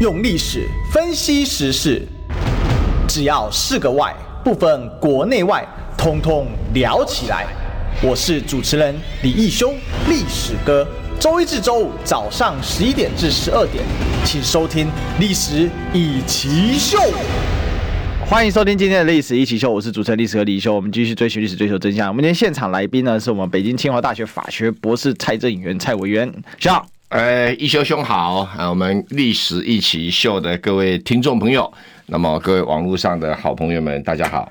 用历史分析时事，只要是个“外”，不分国内外，通通聊起来。我是主持人李义修，历史哥。周一至周五早上十一点至十二点，请收听《历史易起秀》。欢迎收听今天的《历史一起秀》，我是主持人历史哥李义修。我们继续追寻历史，追求真相。我们今天现场来宾呢，是我们北京清华大学法学博士蔡正元蔡委员，笑。呃，义修兄好啊！我们历史一起 SHOW 的各位听众朋友，那么各位网络上的好朋友们，大家好。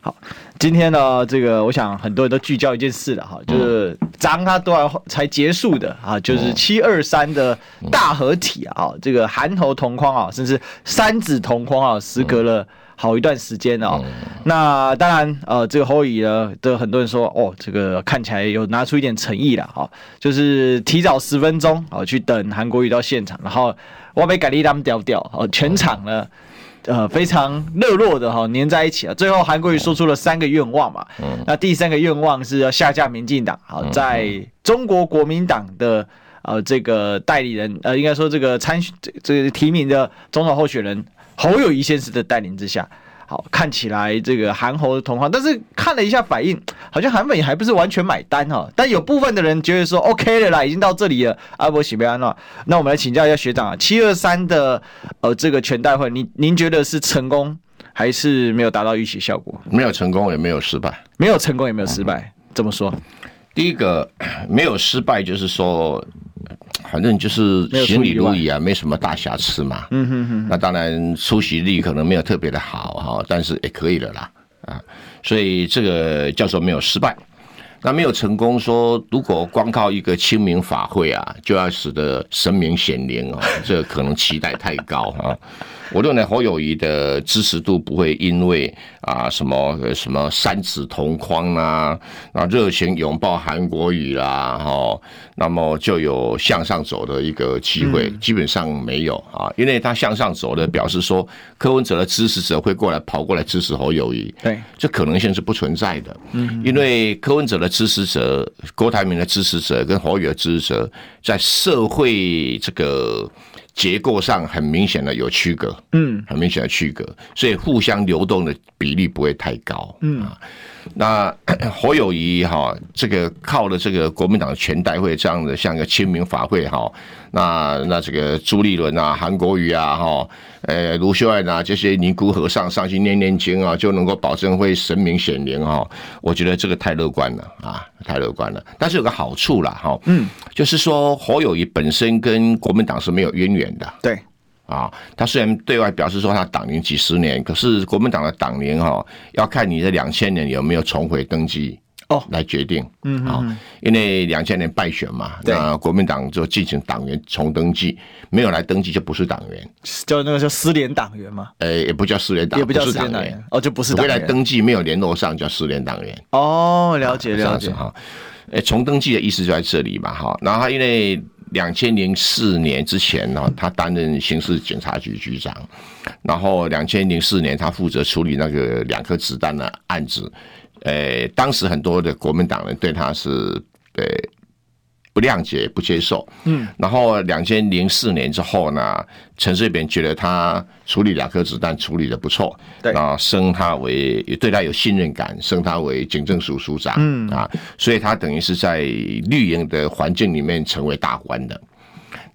好，今天呢，这个我想很多人都聚焦一件事了哈，就是章他多少才结束的啊，就是七二三的大合体啊，这个韩头同框啊，甚至三子同框啊，时隔了。好一段时间哦，嗯、那当然，呃，这个侯友宜呢，的很多人说，哦，这个看起来有拿出一点诚意了，哈、哦，就是提早十分钟，哦，去等韩国瑜到现场，然后我被改立他们屌屌，哦，全场呢，呃，非常热络的哈，黏、哦、在一起啊。最后韩国瑜说出了三个愿望嘛，嗯、那第三个愿望是要下架民进党，好、哦，在中国国民党的呃这个代理人，呃，应该说这个参选这个提名的总统候选人。侯友谊先生的带领之下，好，看起来这个韩侯的同行，但是看了一下反应，好像韩粉也还不是完全买单哈。但有部分的人觉得说 OK 了啦，已经到这里了，阿伯喜贝安了。那我们来请教一下学长啊，七二三的呃这个全代会，您您觉得是成功还是没有达到预期效果？没有成功，也没有失败。没有成功，也没有失败，怎么说？第一个没有失败，就是说。反正就是行礼如仪啊，没什么大瑕疵嘛。嗯哼哼。那当然出席率可能没有特别的好哈，但是也可以了啦啊。所以这个叫做没有失败。那没有成功说，如果光靠一个清明法会啊，就要使得神明显灵哦，这可能期待太高啊。我认为侯友谊的支持度不会因为啊什么什么三子同框啊，啊热情拥抱韩国语啦，哈，那么就有向上走的一个机会，基本上没有啊，因为他向上走的表示说柯文哲的支持者会过来跑过来支持侯友谊，对，这可能性是不存在的，嗯，因为柯文哲的支持者、郭台铭的支持者跟侯友宜的支持者在社会这个。结构上很明显的有区隔，嗯，很明显的区隔，所以互相流动的比例不会太高，嗯啊。那 侯友谊哈，这个靠了这个国民党全代会这样的像一个清明法会哈，那那这个朱立伦啊、韩国瑜啊哈，呃卢秀燕啊这些尼姑和尚上去念念经啊，就能够保证会神明显灵哈。我觉得这个太乐观了啊，太乐观了。但是有个好处啦哈，嗯，就是说侯友谊本身跟国民党是没有渊源的，对。啊，他虽然对外表示说他党龄几十年，可是国民党的党龄哈，要看你在两千年有没有重回登记哦来决定。嗯，好，因为两千年败选嘛，那国民党就进行党员重登记，没有来登记就不是党员，叫那个叫失联党员嘛？呃，也不叫失联党，也不叫失联党员，哦，就不是党员。回来登记没有联络上叫失联党员。哦，了解了解哈。诶，重登记的意思就在这里嘛，哈。然后他因为。两千零四年之前呢，他担任刑事警察局局长，然后两千零四年他负责处理那个两颗子弹的案子，诶，当时很多的国民党人对他是呃。不谅解、不接受，嗯，然后两千零四年之后呢，陈水扁觉得他处理两颗子弹处理的不错，对，啊，升他为也对他有信任感，升他为警政署署长，嗯。啊，所以他等于是在绿营的环境里面成为大官的。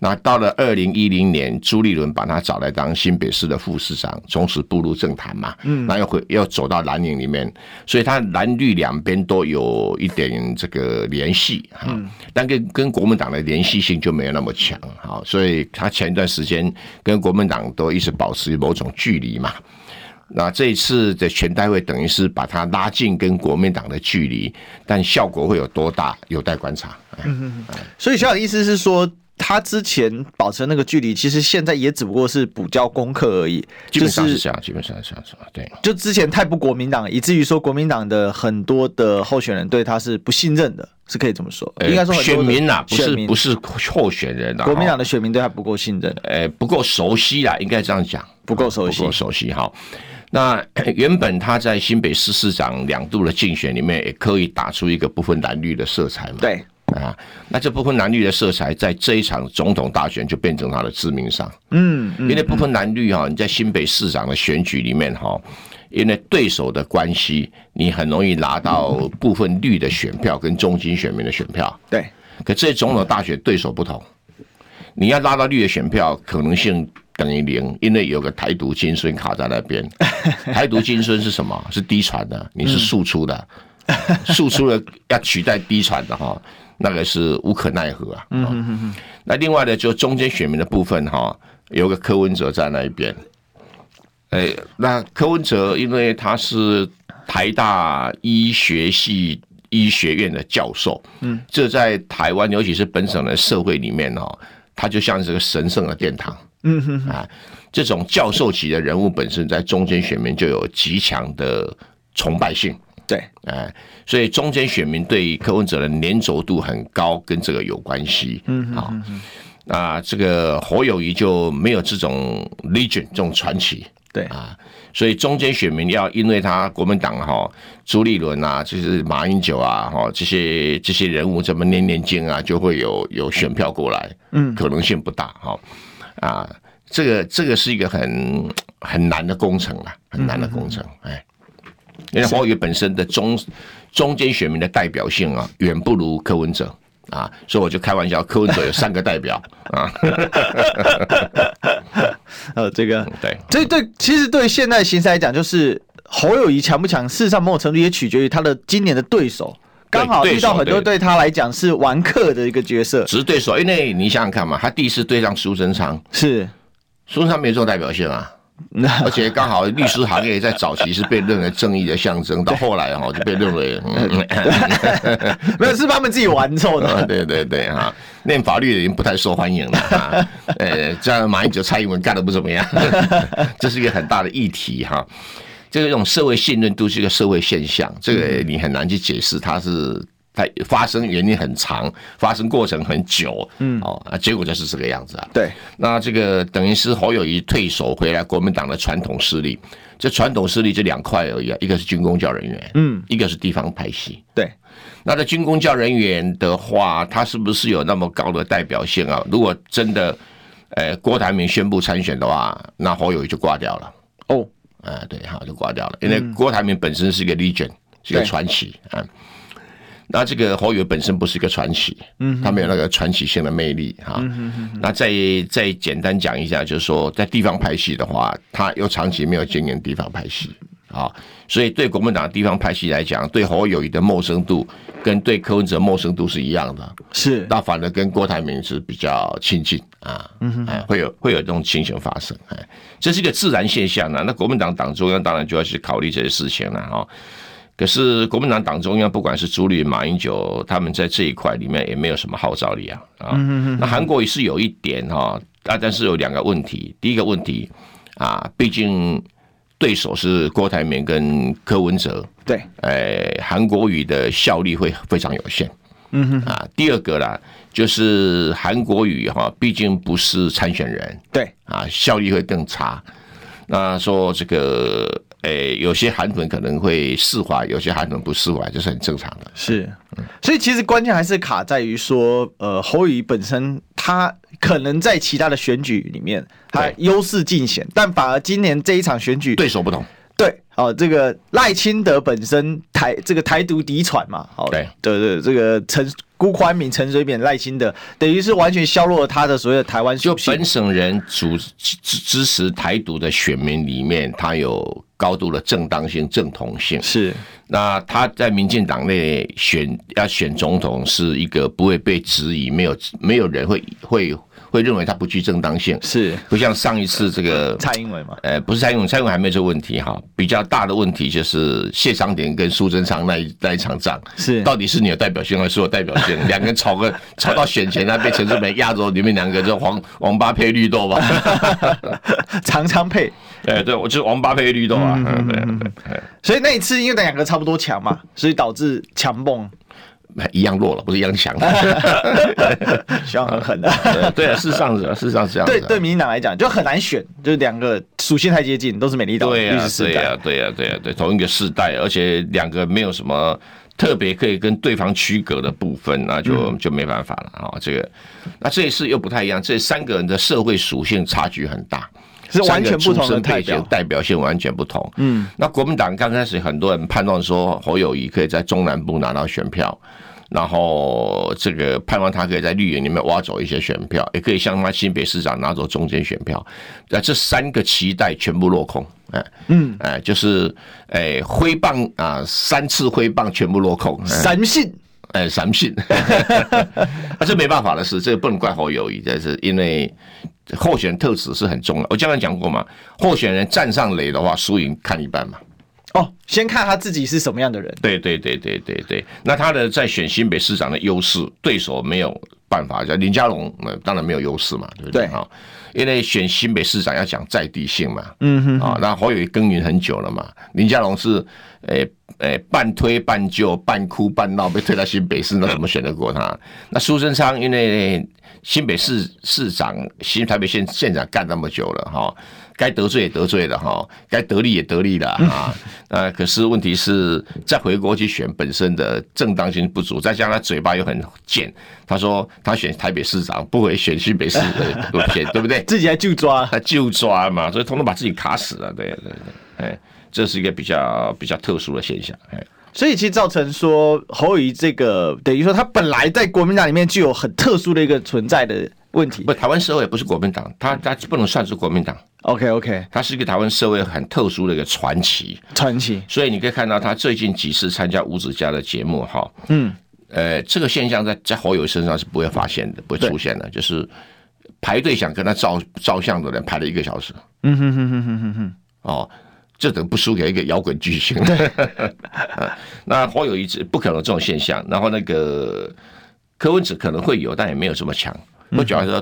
那到了二零一零年，朱立伦把他找来当新北市的副市长，从此步入政坛嘛。嗯，那又回又走到蓝营里面，所以他蓝绿两边都有一点这个联系哈。嗯，但跟跟国民党的联系性就没有那么强哈，所以他前一段时间跟国民党都一直保持某种距离嘛。那这一次的全代会等于是把他拉近跟国民党的距离，但效果会有多大，有待观察。嗯嗯，所以小小的意思是说。他之前保持那个距离，其实现在也只不过是补交功课而已。基本上是这样，基本上是这样，对。就之前太不国民党，以至于说国民党的很多的候选人对他是不信任的，是可以这么说。应该说选民呐，不是不是候选人啊，国民党的选民对他不够信任，哎，不够熟悉啦，应该这样讲，不够熟悉，不够熟悉哈。那 原本他在新北市市长两度的竞选里面，也可以打出一个不分蓝绿的色彩嘛？对。啊，那这部分蓝绿的色彩，在这一场总统大选就变成他的致命伤。嗯，因为部分蓝绿哈，你在新北市长的选举里面哈，因为对手的关系，你很容易拿到部分绿的选票跟中间选民的选票。对，可这总统大选对手不同，你要拉到绿的选票，可能性等于零，因为有个台独金孙卡在那边。台独金孙是什么？是低传的，你是庶出的。输出了要取代低传的哈，那个是无可奈何啊。嗯嗯嗯。那另外呢，就中间选民的部分哈，有个柯文哲在那一边。哎，那柯文哲因为他是台大医学系医学院的教授，嗯，这在台湾尤其是本省的社会里面哦，他就像是个神圣的殿堂。嗯哼啊，这种教授级的人物本身在中间选民就有极强的崇拜性。对，哎，所以中间选民对柯文哲的粘着度很高，跟这个有关系。嗯，好，那这个侯友谊就没有这种 legend 这种传奇。对啊，所以中间选民要因为他国民党哈朱立伦啊，就是马英九啊，哈这些这些人物怎么念念经啊，就会有有选票过来。嗯，可能性不大。哈啊，这个这个是一个很很难的工程啊，很难的工程。哎。因为侯友宜本身的中中间选民的代表性啊，远不如柯文哲啊，所以我就开玩笑，柯文哲有三个代表啊。呃，这个对，这对其实对现在形势来讲，就是侯友谊强不强，事实上某种程度也取决于他的今年的对手，刚好遇到很多对他来讲是玩客的一个角色，只是对手。因为你想想看嘛，他第一次对上苏贞昌，是苏贞昌没有这种代表性啊。而且刚好律师行业在早期是被认为正义的象征，到后来哈就被认为，没有是他们自己玩错的。对对对哈，念法律的人不太受欢迎了哈。呃，这样马英九、蔡英文干的不怎么样，这是一个很大的议题哈。这个这种社会信任度是一个社会现象，这个你很难去解释它是。它发生原因很长，发生过程很久，嗯，哦，啊，结果就是这个样子啊。对，那这个等于是侯友谊退守回来，国民党的传统势力，这传统势力这两块而已啊，一个是军工教人员，嗯，一个是地方派系。对，那这军工教人员的话，他是不是有那么高的代表性啊？如果真的，呃，郭台铭宣布参选的话，那侯友谊就挂掉了。哦，啊，对，好，就挂掉了，因为郭台铭本身是一个 legend，是一个传奇啊。那这个侯友本身不是一个传奇，嗯，他没有那个传奇性的魅力哈。那再再简单讲一下，就是说在地方派系的话，他又长期没有经营地方派系啊，所以对国民党地方派系来讲，对侯友谊的陌生度跟对柯文哲陌生度是一样的，是。那反而跟郭台铭是比较亲近啊，嗯，哎，会有会有这种情形发生，哎，这是一个自然现象呢。那国民党党中央当然就要去考虑这些事情了哈。可是国民党党中央不管是朱立伦、马英九，他们在这一块里面也没有什么号召力啊啊！那韩国瑜是有一点哈，啊，但是有两个问题。第一个问题啊，毕竟对手是郭台铭跟柯文哲，对，哎，韩国瑜的效力会非常有限。嗯哼啊，第二个啦，就是韩国瑜哈，毕竟不是参选人，对啊，效力会更差。那说这个。诶、欸，有些韩粉可能会释怀，有些韩粉不释怀，这是很正常的。是，所以其实关键还是卡在于说，呃，侯宇本身他可能在其他的选举里面他优势尽显，但反而今年这一场选举对手不同。对，哦、呃，这个赖清德本身台这个台独嫡传嘛，好，对对对，这个陈。辜宽敏、陈水扁、赖清德，等于是完全削弱了他的所谓的台湾。就本省人主支支持台独的选民里面，他有高度的正当性、正统性。是，那他在民进党内选要选总统，是一个不会被质疑，没有没有人会会。会认为他不具正当性，是不像上一次这个蔡英文嘛？呃，不是蔡英文，蔡英文还没有这个问题哈。比较大的问题就是谢长廷跟苏贞昌那一那一场仗，是到底是你有代表性还是我代表性？两个人吵个吵到选前，他被陈志梅压着，里面两个就黄王八配绿豆吧，常常配。哎，对，我就是王八配绿豆啊。嗯，对对对。所以那一次因为两个差不多强嘛，所以导致强蹦。一样弱了，不是一样强，希望很狠的。对啊，事实上是，事实上是这样。对对，民进党来讲就很难选，就是两个属性太接近，都是美丽岛。对呀，对呀，对呀，对呀，对，同一个世代，而且两个没有什么特别可以跟对方区隔的部分，那就就没办法了啊。这个，那这一次又不太一样，这三个人的社会属性差距很大，是完全不同的代表，代表性完全不同。嗯，那国民党刚开始很多人判断说侯友谊可以在中南部拿到选票。然后这个盼望他可以在绿营里面挖走一些选票，也可以像他新北市长拿走中间选票。那这三个期待全部落空，哎，嗯，哎，就是哎挥棒啊，三次挥棒全部落空，三信，哎，三信，那这没办法的事，这个不能怪侯友谊，这是因为候选人特质是很重要。我刚刚讲过嘛，候选人站上垒的话，输赢看一半嘛。哦，先看他自己是什么样的人。对对对对对对，那他的在选新北市长的优势，对手没有办法。叫林佳龙，那当然没有优势嘛，对不对？啊，因为选新北市长要讲在地性嘛。嗯哼。啊，那侯友宜耕耘很久了嘛，林佳龙是诶诶半推半就、半哭半闹被推到新北市，那怎么选得过他？那苏贞昌因为新北市市长、新台北县县长干那么久了，哈。该得罪也得罪了哈，该得利也得利了啊。呃，可是问题是，再回国去选本身的正当性不足，再加上他嘴巴又很贱，他说他选台北市长不会选新北市的路线，对不对？自己还就抓，他就抓嘛，所以统统把自己卡死了。对对对，哎，这是一个比较比较特殊的现象。哎，所以其实造成说侯友宜这个等于说他本来在国民党里面具有很特殊的一个存在的问题。不，台湾社会不是国民党，他他不能算是国民党。OK OK，他是一个台湾社会很特殊的一个传奇，传奇。所以你可以看到他最近几次参加吴子嘉的节目，哈，嗯，呃，这个现象在在侯友宜身上是不会发现的，不会出现的，就是排队想跟他照照相的人排了一个小时，嗯哼哼哼哼哼哼，哦，这等不输给一个摇滚巨星，对，那侯友宜不可能这种现象，然后那个柯文哲可能会有，但也没有这么强。我主要说，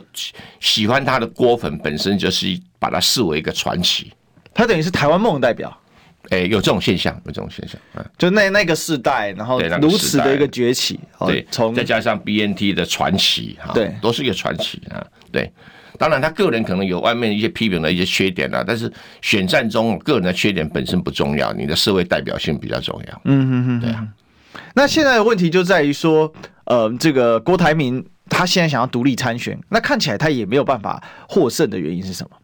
喜欢他的郭粉本身就是把他视为一个传奇，他等于是台湾梦代表。哎，有这种现象，有这种现象，嗯，就那那个世代，然后如此的一个崛起，对，从再加上 BNT 的传奇，哈，对，都是一个传奇啊。对，当然他个人可能有外面一些批评的一些缺点啊，但是选战中个人的缺点本身不重要，你的社会代表性比较重要。嗯嗯嗯，对啊。那现在的问题就在于说，呃，这个郭台铭。他现在想要独立参选，那看起来他也没有办法获胜的原因是什么？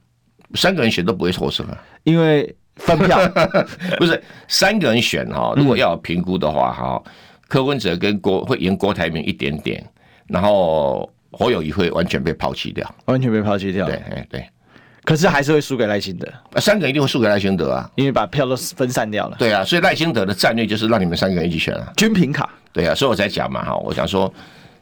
三个人选都不会获胜啊，因为分票 不是三个人选哈。如果要评估的话哈，柯文哲跟郭会赢郭台铭一点点，然后侯友谊会完全被抛弃掉，完全被抛弃掉。对，哎对。可是还是会输给赖清德，三个人一定会输给赖清德啊，因为把票都分散掉了。对啊，所以赖清德的战略就是让你们三个人一起选啊，均平卡。对啊，所以我才讲嘛哈，我想说。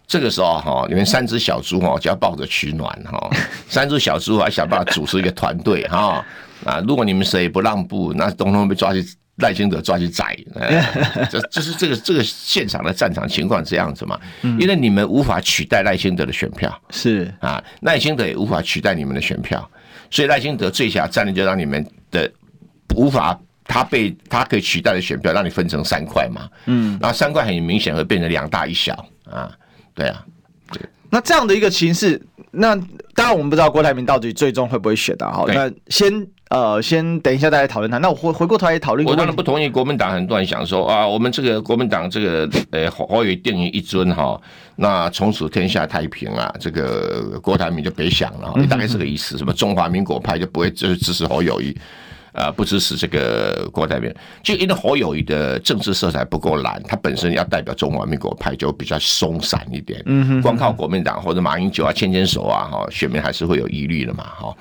这个时候哈，你们三只小猪哈就要抱着取暖哈，三只小猪还想办法组织一个团队哈啊！如果你们谁不让步，那东东被抓去赖清德抓去宰，这这是这个这个现场的战场情况这样子嘛？因为你们无法取代赖清德的选票，是。啊，赖清德也无法取代你们的选票，所以赖清德最佳战略就让你们的无法他被他可以取代的选票让你分成三块嘛，嗯，然后三块很明显会变成两大一小啊。对啊，对，那这样的一个形势，那当然我们不知道郭台铭到底最终会不会选的。哈，那先呃，先等一下再来讨论他。那我回回过头来讨论。我当然不同意国民党很多人想说啊，我们这个国民党这个呃侯友宜定于一尊哈，那从此天下太平啊，这个郭台铭就别想了，你大概是个意思，什么中华民国派就不会就是支持侯友宜。啊，不支持这个郭台铭，就因为侯友谊的政治色彩不够蓝，他本身要代表中华民国派就比较松散一点。嗯哼，光靠国民党或者马英九啊牵牵手啊，哈，选民还是会有疑虑的嘛，哈，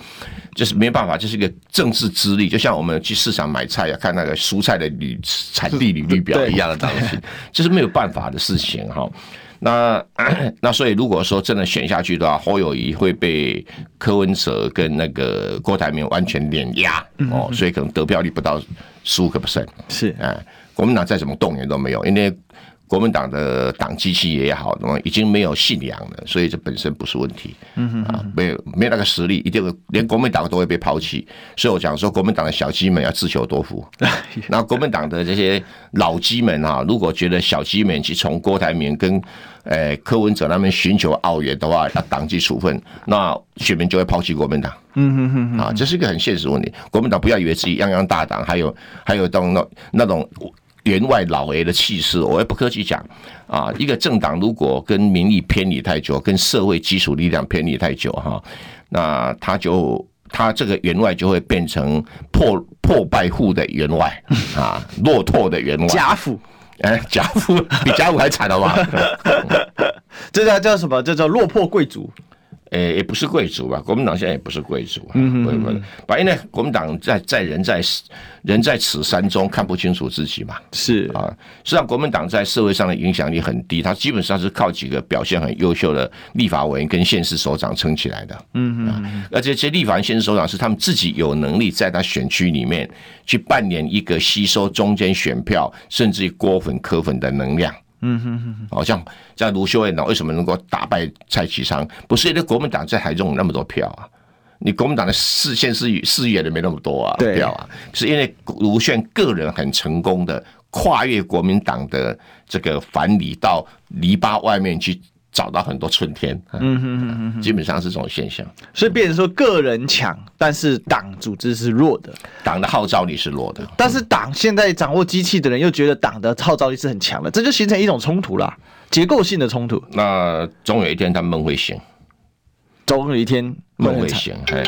就是没办法，这是一个政治资历，就像我们去市场买菜要看那个蔬菜的履产地履历表一样的东西，这是没有办法的事情，哈。那 那所以如果说真的选下去的话，侯友谊会被柯文哲跟那个郭台铭完全碾压哦，所以可能得票率不到十五个 percent，是啊，国民党再怎么动员都没有，因为。国民党的党机器也好，那么已经没有信仰了，所以这本身不是问题。嗯哼，啊，没有没有那个实力，一定会连国民党都会被抛弃。所以我讲说，国民党的小鸡们要自求多福。那国民党的这些老鸡们哈，如果觉得小鸡们去从郭台铭跟诶柯文哲那边寻求澳援的话，要党纪处分，那选民就会抛弃国民党。嗯哼哼，啊，这是一个很现实问题。国民党不要以为自己泱泱大党，还有还有当那那种。员外老爷的气势，我也不客气讲啊，一个政党如果跟民意偏离太久，跟社会基础力量偏离太久哈，那他就他这个员外就会变成破破败户的员外啊，落拓的员外，贾府，哎，贾府比贾府还惨了吧？这叫叫什么？这叫落魄贵族。诶，也不是贵族吧？国民党现在也不是贵族啊。嗯嗯嗯。反正呢，国民党在在人在人在此山中看不清楚自己嘛。是啊，实际上国民党在社会上的影响力很低，他基本上是靠几个表现很优秀的立法委员跟县市首长撑起来的。嗯嗯。而且这些立法院、县市首长是他们自己有能力在他选区里面去扮演一个吸收中间选票，甚至于锅粉、磕粉的能量。嗯哼哼哼，好像像卢秀燕呢，为什么能够打败蔡其昌？不是因为国民党在台中有那么多票啊，你国民党的市县市市议员的没那么多啊票啊，是因为卢秀燕个人很成功的跨越国民党的这个藩篱到篱笆外面去。找到很多春天，嗯基本上是这种现象，所以变成说个人强，但是党组织是弱的，党的号召力是弱的，但是党现在掌握机器的人又觉得党的号召力是很强的，这就形成一种冲突啦，结构性的冲突。那总有一天他们会醒，总有一天梦会醒，哎，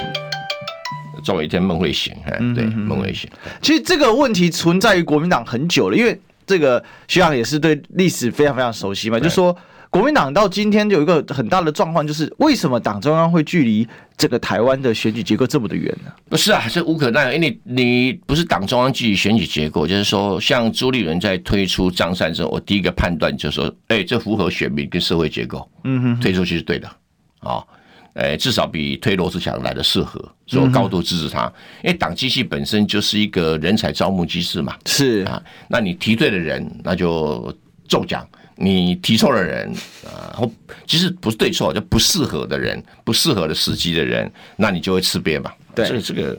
总有一天梦会醒，哎，对，梦会醒。其实这个问题存在于国民党很久了，因为这个学长也是对历史非常非常熟悉嘛，就说。国民党到今天就有一个很大的状况，就是为什么党中央会距离这个台湾的选举结构这么的远呢？不是啊，是无可奈何，因为你你不是党中央距离选举结构，就是说，像朱立伦在推出张善政，我第一个判断就是说，哎，这符合选民跟社会结构，嗯哼，推出去是对的，啊，哎，至少比推罗志祥来的适合，所以我高度支持他，因为党机器本身就是一个人才招募机制嘛，是。啊，那你提对的人，那就中奖。你提错了人啊，或其实不是对错，就不适合的人，不适合的时机的人，那你就会吃瘪嘛。对，所以这个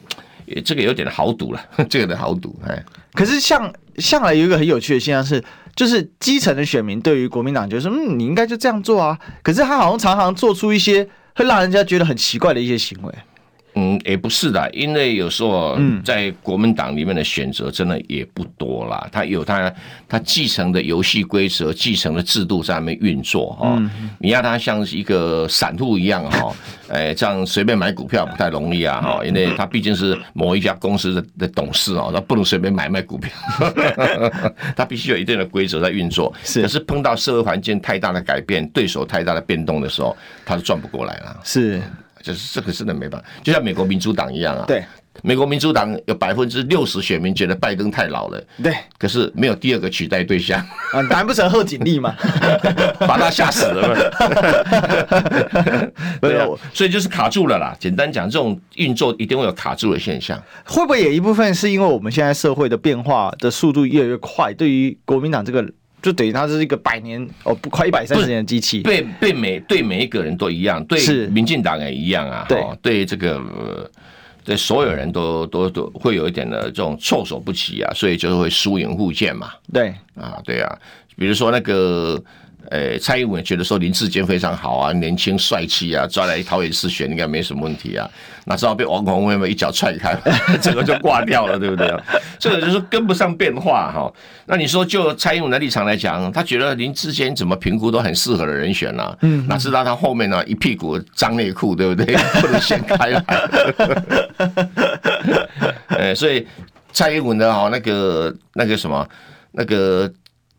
这个有点豪赌了，这个的豪赌哎。可是像向来有一个很有趣的现象是，就是基层的选民对于国民党就是说，嗯，你应该就这样做啊。可是他好像常常做出一些会让人家觉得很奇怪的一些行为。嗯，也不是的，因为有时候在国民党里面的选择真的也不多啦。他有他他继承的游戏规则、继承的制度在那边运作哈。你要他像一个散户一样哈，哎，这样随便买股票不太容易啊哈，因为他毕竟是某一家公司的的董事哦，他不能随便买卖股票，他必须有一定的规则在运作。是，可是碰到社会环境太大的改变、对手太大的变动的时候，他是转不过来了。是。就是这个真的没办法，就像美国民主党一样啊。对，美国民主党有百分之六十选民觉得拜登太老了。对，可是没有第二个取代对象。啊，难不成贺锦丽吗？把他吓死了。对啊，所以就是卡住了啦。简单讲，这种运作一定会有卡住的现象。会不会也一部分是因为我们现在社会的变化的速度越来越快？对于国民党这个。就等于它是一个百年哦，不快一百三十年的机器，对对每对每一个人都一样，对民进党也一样啊，对。对这个对所有人都都都会有一点的这种措手不及啊，所以就会疏远互见嘛，对。啊对啊，比如说那个。诶，蔡英文觉得说林志坚非常好啊，年轻帅气啊，抓来桃园市选应该没什么问题啊。哪知道被王鸿薇一脚踹开，整个就挂掉了，对不对？这个就是跟不上变化哈。那你说就蔡英文的立场来讲，他觉得林志坚怎么评估都很适合的人选啊。嗯，哪知道他后面呢一屁股脏内裤，对不对？不能掀开来。呃，所以蔡英文的哈那个那个什么那个。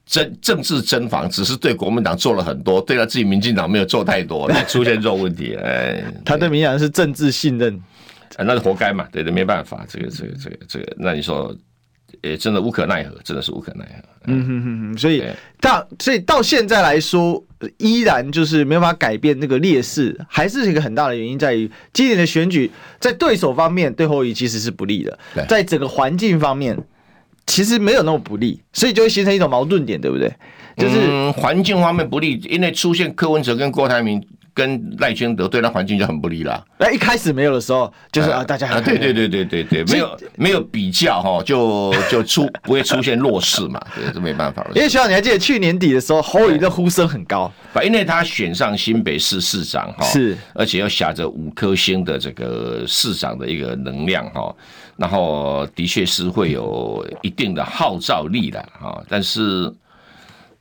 政政治侦防只是对国民党做了很多，对他自己民进党没有做太多，出现这种问题。哎，他对民进党是政治信任，那是活该嘛？对的，没办法，这个这个这个这个，那你说，也真的无可奈何，真的是无可奈何。嗯哼哼哼，所以到所以到现在来说，依然就是没有办法改变那个劣势，还是一个很大的原因在于今年的选举，在对手方面对侯友其实是不利的，在整个环境方面。其实没有那么不利，所以就会形成一种矛盾点，对不对？就是环、境方面不利，因为出现柯文哲跟郭台铭跟赖清德对他环境就很不利了。那一开始没有的时候，就是啊，大家啊，对对对对对对，没有没有比较哈，就就出不会出现弱势嘛，对，这没办法了。因为学长，你还记得去年底的时候，侯友宜的呼声很高，因为他选上新北市市长哈，是，而且又挟着五颗星的这个市长的一个能量哈，然后的确是会有一定的号召力的哈，但是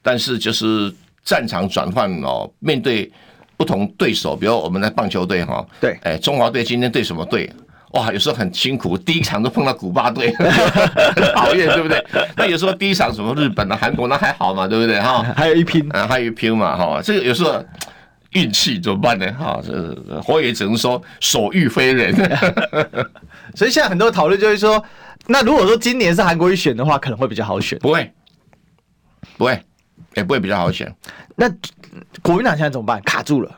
但是就是。战场转换哦，面对不同对手，比如我们的棒球队哈，对，哎，中华队今天对什么队？哇，有时候很辛苦，第一场都碰到古巴队，很讨厌，对不对？那有时候第一场什么日本啊、韩国那还好嘛，对不对？哈，还有一拼，啊，还有一拼嘛，哈，这个有时候运气怎么办呢？哈，这我也只能说所遇非人。所以现在很多讨论就是说，那如果说今年是韩国瑜选的话，可能会比较好选，不会，不会。也不会比较好选。那国民党现在怎么办？卡住了，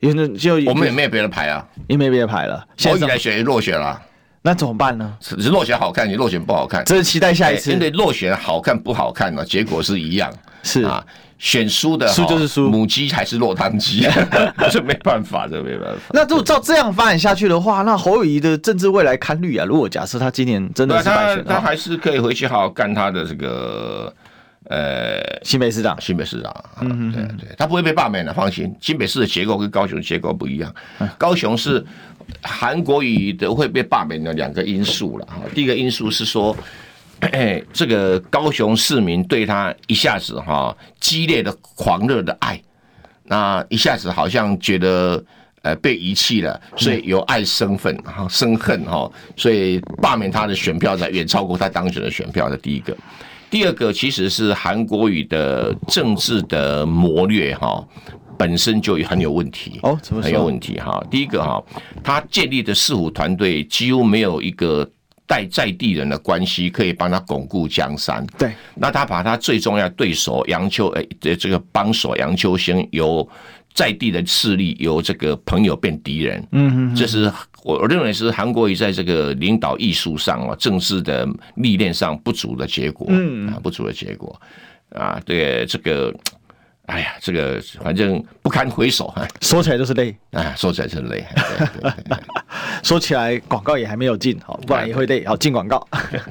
因为就我们也没有别的牌啊，也没别的牌了。现在来选落选了，那怎么办呢？只是落选好看，你落选不好看。这是期待下一次。因为落选好看不好看呢？结果是一样。是啊，选输的输就是输，母鸡还是落汤鸡，这没办法，这没办法。那如果照这样发展下去的话，那侯友宜的政治未来堪虑啊！如果假设他今年真的是败选，他还是可以回去好好干他的这个。呃，新北市长，新北市长，嗯对对，他不会被罢免的，放心。新北市的结构跟高雄的结构不一样，高雄是韩国瑜的会被罢免的两个因素了哈。第一个因素是说，哎，这个高雄市民对他一下子哈激烈的狂热的爱，那一下子好像觉得呃被遗弃了，所以由爱生愤哈生恨哈，所以罢免他的选票才远超过他当选的选票的第一个。第二个其实是韩国语的政治的谋略哈，本身就很有问题哦，怎么很有问题哈？第一个哈，他建立的四虎团队几乎没有一个带在地人的关系可以帮他巩固江山。对，那他把他最重要的对手杨秋诶这个帮手杨秋兴由在地的势力由这个朋友变敌人，嗯嗯，这是。我我认为是韩国瑜在这个领导艺术上啊，政治的历练上不足的结果，嗯，不足的结果，啊，对这个，哎呀，这个反正不堪回首啊，说起来就是累，啊，说起来就是累，对对对 说起来广告也还没有进，好，不然也会累，好进广告。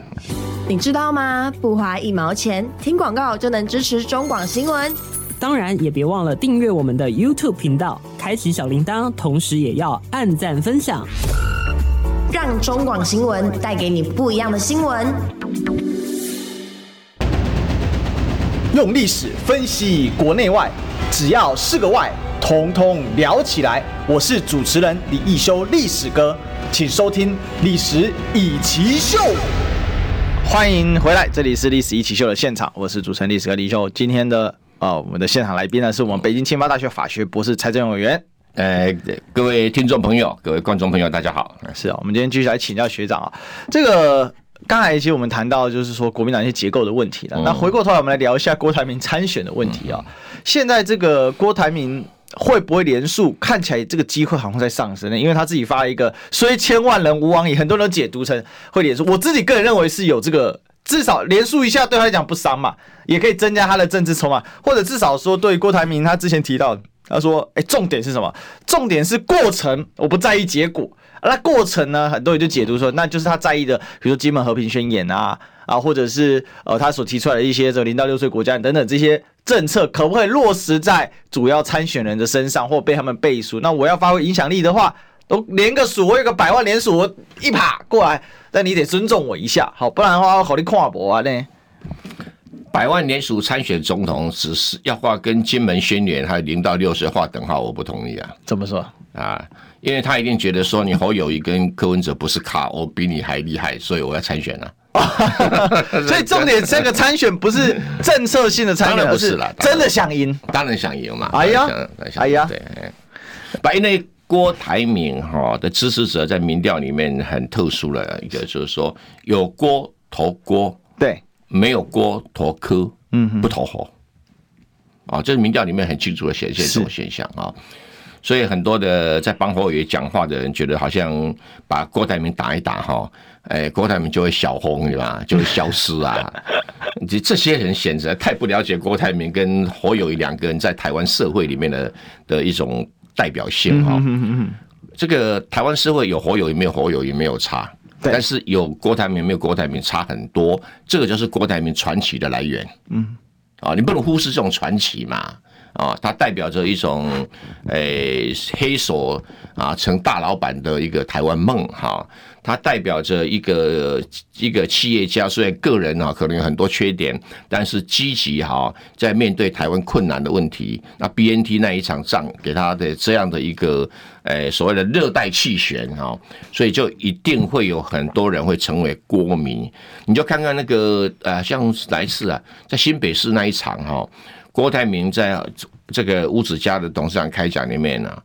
你知道吗？不花一毛钱，听广告就能支持中广新闻。当然，也别忘了订阅我们的 YouTube 频道，开启小铃铛，同时也要按赞分享，让中广新闻带给你不一样的新闻。用历史分析国内外，只要是个“外”，统统聊起来。我是主持人李一修，历史哥，请收听《历史以奇秀》。欢迎回来，这里是《历史一起秀》的现场，我是主持人历史哥李修，今天的。啊，我们的现场来宾呢，是我们北京清华大学法学博士蔡正委员。呃，各位听众朋友，各位观众朋友，大家好。是啊，我们今天继续来请教学长啊。这个刚才其实我们谈到就是说国民党一些结构的问题了。那回过头来，我们来聊一下郭台铭参选的问题啊。现在这个郭台铭会不会连署？看起来这个机会好像在上升呢，因为他自己发了一个“虽千万人吾往矣”，很多人都解读成会连署。我自己个人认为是有这个。至少连署一下对他来讲不伤嘛，也可以增加他的政治筹码，或者至少说对郭台铭他之前提到，他说，哎，重点是什么？重点是过程，我不在意结果。那过程呢，很多人就解读说，那就是他在意的，比如说《金门和平宣言》啊，啊，或者是呃他所提出来的一些这个零到六岁国家等等这些政策，可不可以落实在主要参选人的身上，或被他们背书？那我要发挥影响力的话，都连个数，我有个百万连署，我一爬过来。但你得尊重我一下，好，不然的话我考虑跨博啊呢。百万联署参选总统，只是要画跟金门宣言还有零到六十画等号，我不同意啊。怎么说啊？因为他一定觉得说你侯友谊跟柯文哲不是卡，我比你还厉害，所以我要参选啊。所以重点，这个参选不是政策性的参选，不是了，真的想赢，当然想赢嘛。哎呀，哎呀，对，白内。郭台铭哈的支持者在民调里面很特殊的一个，就是说有郭投郭，对，没有郭投柯，嗯，不投侯，啊，这是民调里面很清楚的显现这种现象啊。所以很多的在帮侯友宜讲话的人，觉得好像把郭台铭打一打哈，哎，郭台铭就会小红对吧？就会消失啊。这这些人显然太不了解郭台铭跟侯友宜两个人在台湾社会里面的的一种。代表性哈。这个台湾社会有火友也没有火友也没有差，但是有郭台铭没有郭台铭差很多。这个就是郭台铭传奇的来源。嗯，啊，你不能忽视这种传奇嘛。啊，它代表着一种，诶、欸，黑手啊，成大老板的一个台湾梦哈。它代表着一个一个企业家，虽然个人啊可能有很多缺点，但是积极哈，在面对台湾困难的问题。那 BNT 那一场仗给他的这样的一个，诶、所谓的热带气旋哈，所以就一定会有很多人会成为国民。你就看看那个呃，像来次啊，在新北市那一场哈。郭台铭在这个五子家的董事长开讲里面呢，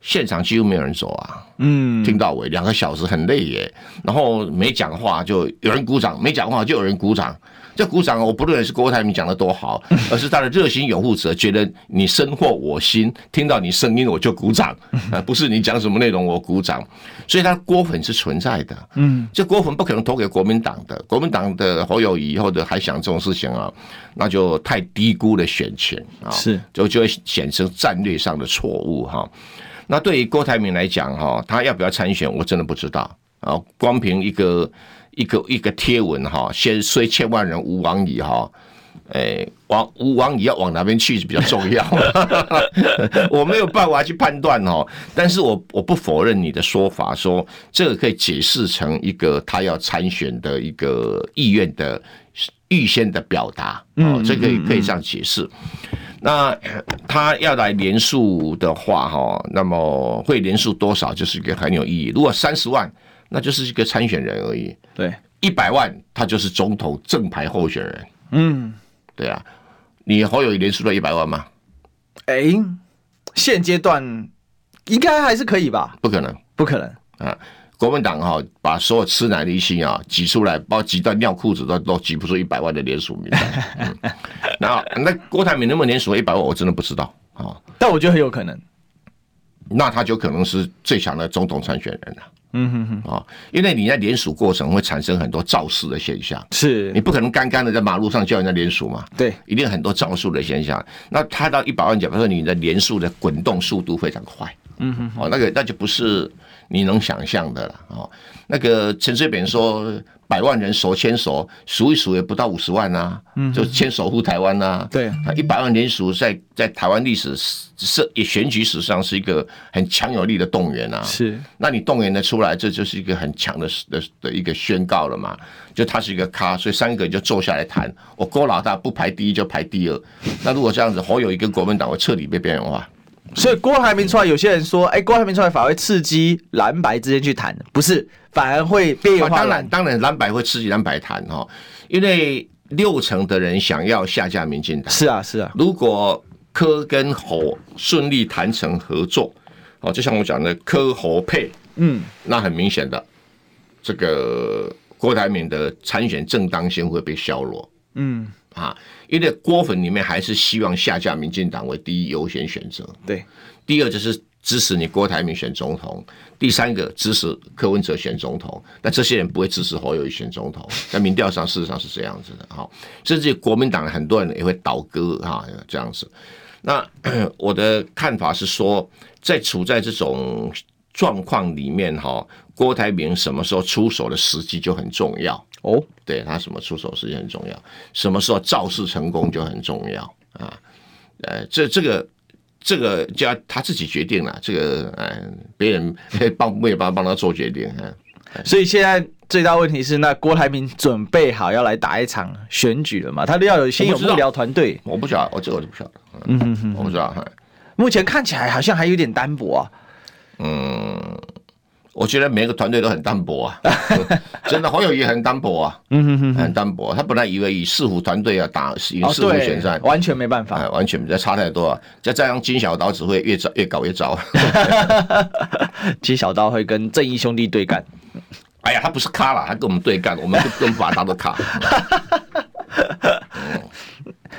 现场几乎没有人走啊，嗯，听到尾两个小时很累耶，然后没讲话就有人鼓掌，没讲话就有人鼓掌。这鼓掌，我不论是郭台铭讲的多好，而是他的热心拥护者觉得你深获我心，听到你声音我就鼓掌，啊，不是你讲什么内容我鼓掌，所以他郭粉是存在的，嗯，这郭粉不可能投给国民党的，国民党的侯友宜或者还想这种事情啊，那就太低估了选情啊，是。就就会显成战略上的错误哈。那对于郭台铭来讲哈，他要不要参选，我真的不知道啊，光凭一个。一个一个贴文哈，先虽千万人吾往矣哈，哎，往吾往矣要往哪边去是比较重要，我没有办法去判断哦，但是我我不否认你的说法，说这个可以解释成一个他要参选的一个意愿的预先的表达，哦，这个可以可以这样解释。那他要来连数的话哈，那么会连数多少就是一个很有意义。如果三十万。那就是一个参选人而已。对，一百万他就是总统正牌候选人。嗯，对啊，你侯友宜连署了一百万吗？哎、欸，现阶段应该还是可以吧？不可能，不可能啊！国民党哈把所有吃奶的心啊挤出来，包括挤到尿裤子都都挤不出一百万的连署名单。嗯、那那郭台铭能不能连署一百万，我真的不知道啊。但我觉得很有可能。那他就可能是最强的总统参选人了。嗯哼哼，啊，因为你在连署过程会产生很多造势的现象，是你不可能干干的在马路上叫人家连署嘛？对，一定很多造势的现象。那他到一百万，假如说你的连署的滚动速度非常快，嗯哼，哦，那个那就不是你能想象的了。哦，那个陈水扁说。百万人手牵手数一数也不到五十万啊，就牵手护台湾呐、啊。对，一百万连署在在台湾历史是也选举史上是一个很强有力的动员啊。是，那你动员的出来，这就是一个很强的的的一个宣告了嘛。就他是一个咖，所以三个人就坐下来谈。我郭老大不排第一就排第二。那如果这样子，侯友宜跟国民党会彻底被边缘化。所以郭台铭出来，有些人说，哎、欸，郭台铭出来反而会刺激蓝白之间去谈，不是，反而会边缘化。当然，当然蓝白会刺激蓝白谈哈，因为六成的人想要下架民进党。是啊，是啊。如果柯跟侯顺利谈成合作，哦，就像我讲的柯侯配，嗯，那很明显的，这个郭台铭的参选正当性会被削弱。嗯。啊，因为郭粉里面还是希望下架民进党为第一优先选择。对，第二就是支持你郭台铭选总统，第三个支持柯文哲选总统。那这些人不会支持侯友谊选总统，在民调上事实上是这样子的。哈，甚至国民党很多人也会倒戈哈，这样子。那 我的看法是说，在处在这种状况里面哈，郭台铭什么时候出手的时机就很重要。哦，对他什么出手时间很重要，什么时候造势成功就很重要啊。呃，这这个这个就要他自己决定了，这个呃，别人 帮没有办法帮他做决定啊。所以现在最大问题是，那郭台铭准备好要来打一场选举了嘛？他都要有先有幕僚团队，我不晓得，我这个我就不晓得，嗯哼哼，我不知道。目前看起来好像还有点单薄啊，嗯。我觉得每个团队都很单薄啊，真的黄友也很单薄啊，嗯很单薄。他本来以为以四虎团队啊打以四虎选战，完全没办法，完全这差太多啊。再这样金小刀只会越糟越搞越糟，金小刀会跟正义兄弟对干。哎呀，他不是咖了，他跟我们对干，我们就更 把他当做咖。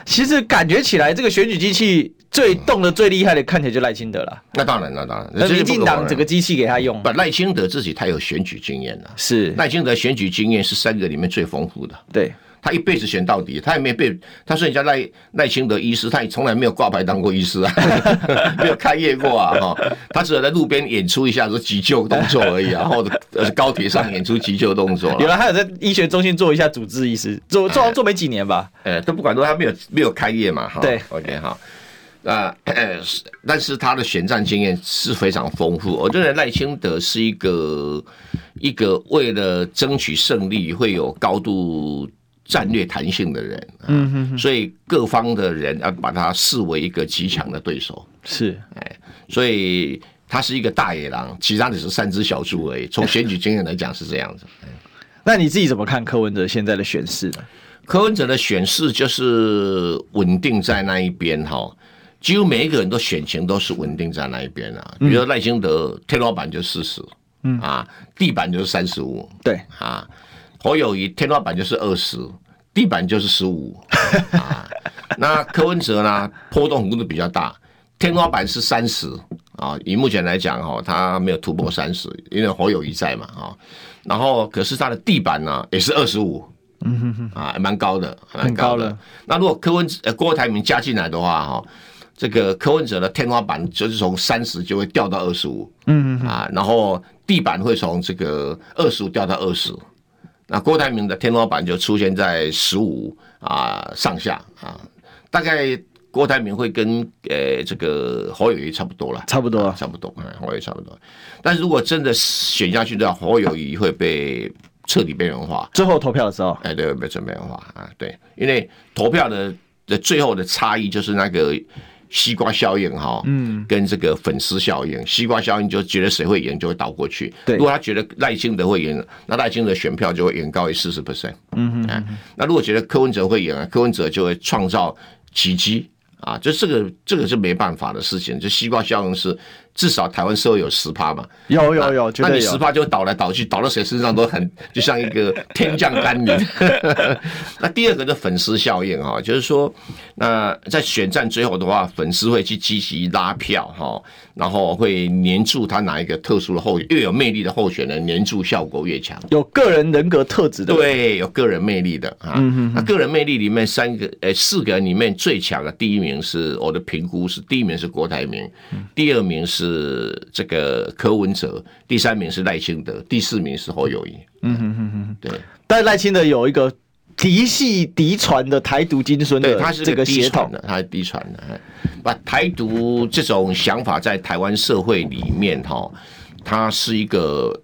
其实感觉起来，这个选举机器最动的最厉害的，看起来就赖清德了。那当然，那当然，那民进党整个机器给他用。把赖清德自己他有选举经验了。是赖清德选举经验是三个里面最丰富的。对，他一辈子选到底，他也没被他说人家赖赖清德医师，他也从来没有挂牌当过医师啊，没有开业过啊，哈，他只有在路边演出一下说急救动作而已啊，或者高铁上演出急救动作。原来他有在医学中心做一下主治医师，做做做没几年吧？哎，都不管说他没有没有开业嘛，哈，对，OK 哈。啊、呃，但是他的选战经验是非常丰富。我觉得赖清德是一个一个为了争取胜利会有高度战略弹性的人。嗯哼哼，所以各方的人要把他视为一个极强的对手。是，哎，所以他是一个大野狼，其他的是三只小猪而已。从选举经验来讲是这样子。那你自己怎么看柯文哲现在的选势呢？柯文哲的选势就是稳定在那一边哈。几乎每一个人都选情都是稳定在那一边啊，比如说赖清德天花板就四十，嗯啊，地板就是三十五，对啊，侯友谊天花板就是二十，地板就是十五，啊，那柯文哲呢，波动幅度比较大，天花板是三十啊，以目前来讲哈，他没有突破三十，因为侯友谊在嘛啊，然后可是他的地板呢也是二十五，嗯哼哼。啊，蛮高的，蛮高的。那如果柯文呃郭台铭加进来的话哈。这个柯文哲的天花板就是从三十就会掉到二十五，嗯啊，然后地板会从这个二十五掉到二十，那郭台铭的天花板就出现在十五啊上下啊，大概郭台铭会跟呃这个侯友谊差不多了，差不多，差不多，侯友谊差不多。但是如果真的选下去的话，侯友谊会被彻底边缘化。最后投票的时候，哎，对，会被边缘化啊，对，因为投票的的最后的差异就是那个。西瓜效应哈，嗯，跟这个粉丝效应，西瓜效应就觉得谁会赢就会倒过去。对，如果他觉得赖清德会赢，那赖清德选票就会远高于四十 percent。嗯哼，嗯，那如果觉得柯文哲会赢，柯文哲就会创造奇迹啊！就这个这个是没办法的事情，就西瓜效应是。至少台湾社会有十趴嘛，有有有，那你十趴就倒来倒去，倒到谁身上都很 就像一个 天降甘霖。那第二个是粉丝效应哈，就是说，那在选战最后的话，粉丝会去积极拉票哈，然后会黏住他哪一个特殊的候越有魅力的候选人，黏住效果越强。有个人人格特质的，对，有个人魅力的啊。那个人魅力里面三个呃四个人里面最强的第一名是我的评估是第一名是郭台铭，第二名是。是这个柯文哲，第三名是赖清德，第四名是侯友谊。嗯哼哼哼，对。但赖清德有一个嫡系嫡传的台独金孙的，他是这个血统的，他是嫡传的。把台独这种想法在台湾社会里面，哈，他是一个。